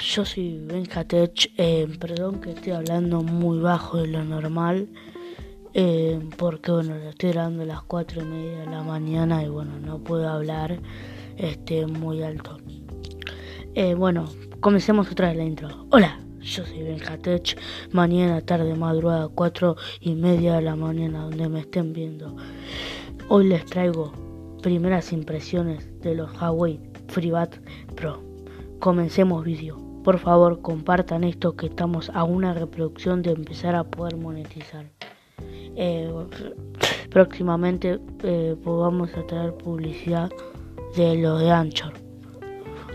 yo soy Benjatech. Eh, perdón que estoy hablando muy bajo de lo normal. Eh, porque bueno, lo estoy grabando a las 4 y media de la mañana y bueno, no puedo hablar este, muy alto. Eh, bueno, comencemos otra vez la intro. Hola, yo soy Benjatech. Mañana, tarde, madrugada, 4 y media de la mañana, donde me estén viendo. Hoy les traigo primeras impresiones de los Huawei FreeBuds Pro. Comencemos vídeo. Por favor, compartan esto que estamos a una reproducción de empezar a poder monetizar. Eh, próximamente eh, pues vamos a traer publicidad de lo de Anchor.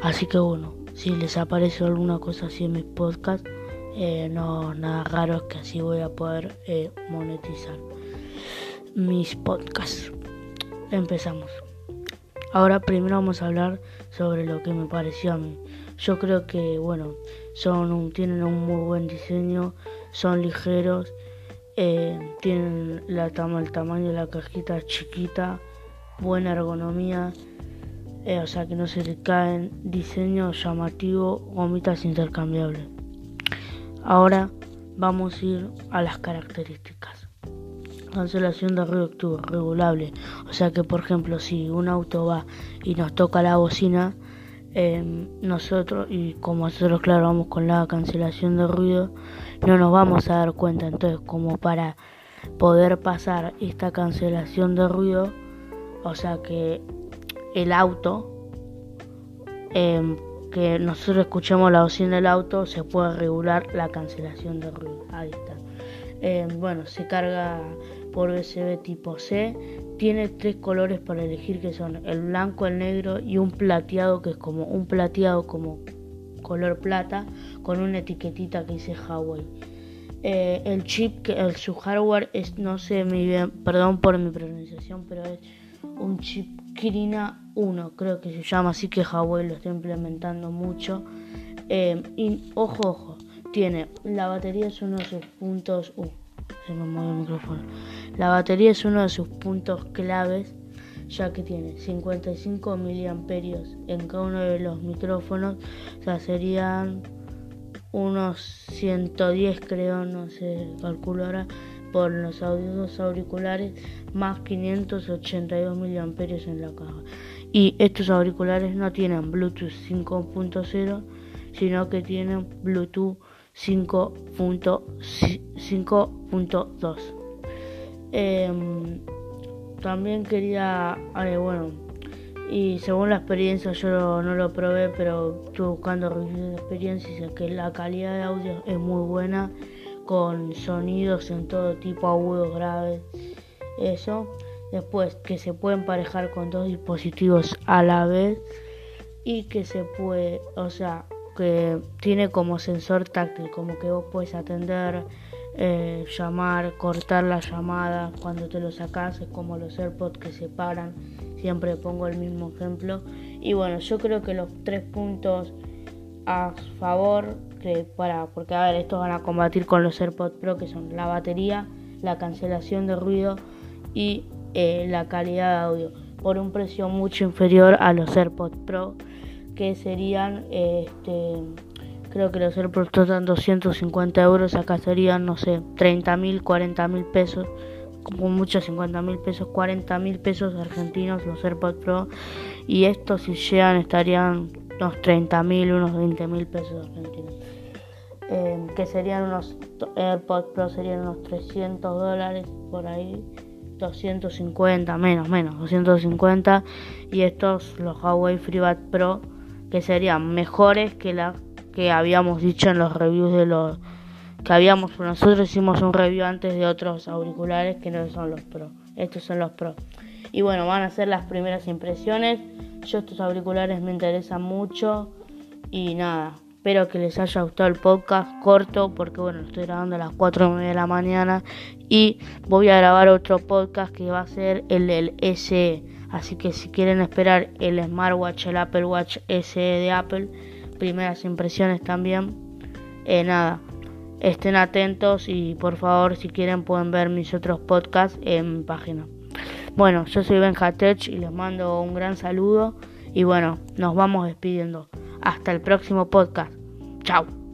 Así que bueno, si les aparece alguna cosa así en mis podcasts, eh, no nada raro es que así voy a poder monetizar mis podcasts. Empezamos. Ahora primero vamos a hablar sobre lo que me pareció a mí. Yo creo que, bueno, son tienen un muy buen diseño, son ligeros, eh, tienen la, el tamaño de la cajita chiquita, buena ergonomía, eh, o sea que no se le caen, diseño llamativo, gomitas intercambiables. Ahora vamos a ir a las características cancelación de ruido regulable. O sea que, por ejemplo, si un auto va y nos toca la bocina, em, nosotros, y como nosotros, claro, vamos con la cancelación de ruido, no nos vamos a dar cuenta. Entonces, como para poder pasar esta cancelación de ruido, o sea que el auto, em, que nosotros escuchemos la bocina del auto, se puede regular la cancelación de ruido. Ahí está. Em, bueno, se carga por USB tipo C. Tiene tres colores para elegir que son el blanco, el negro y un plateado que es como un plateado como color plata con una etiquetita que dice Huawei. Eh, el chip, que el, su hardware es, no sé muy bien, perdón por mi pronunciación, pero es un chip Kirina 1, creo que se llama así que Huawei lo está implementando mucho. Y ojo, ojo, tiene la batería es uno de sus puntos. Uh, se me mueve el micrófono. La batería es uno de sus puntos claves ya que tiene 55 miliamperios en cada uno de los micrófonos, o sea, serían unos 110 creo, no sé, calculo por los audios auriculares, más 582 miliamperios en la caja. Y estos auriculares no tienen Bluetooth 5.0, sino que tienen Bluetooth 5.2. Em, también quería, eh, bueno, y según la experiencia yo no lo probé, pero estuve buscando reviews de experiencia y sé que la calidad de audio es muy buena, con sonidos en todo tipo, agudos, graves, eso. Después que se puede emparejar con dos dispositivos a la vez y que se puede, o sea, que tiene como sensor táctil, como que vos puedes atender, eh, llamar, cortar la llamada cuando te lo sacas, es como los AirPods que se paran, siempre pongo el mismo ejemplo. Y bueno, yo creo que los tres puntos a favor, para, porque a ver, estos van a combatir con los AirPods Pro, que son la batería, la cancelación de ruido y eh, la calidad de audio, por un precio mucho inferior a los AirPods Pro que serían, este, creo que los AirPods dan 250 euros, acá serían, no sé, 30 mil, 40 mil pesos, como mucho 50 mil pesos, 40 mil pesos argentinos los AirPods Pro, y estos si llegan estarían unos 30 mil, unos 20 mil pesos argentinos. Eh, que serían unos AirPods Pro serían unos 300 dólares por ahí 250 menos menos 250 y estos los Huawei FreeBuds Pro que serían mejores que la que habíamos dicho en los reviews de los que habíamos nosotros hicimos un review antes de otros auriculares que no son los Pro. Estos son los Pro. Y bueno van a ser las primeras impresiones. Yo estos auriculares me interesan mucho y nada espero que les haya gustado el podcast corto porque bueno estoy grabando a las 4 de la mañana y voy a grabar otro podcast que va a ser el del SE Así que si quieren esperar el smartwatch, el Apple Watch SE de Apple, primeras impresiones también, eh, nada, estén atentos y por favor si quieren pueden ver mis otros podcasts en mi página. Bueno, yo soy Benjatech y les mando un gran saludo y bueno, nos vamos despidiendo. Hasta el próximo podcast. Chao.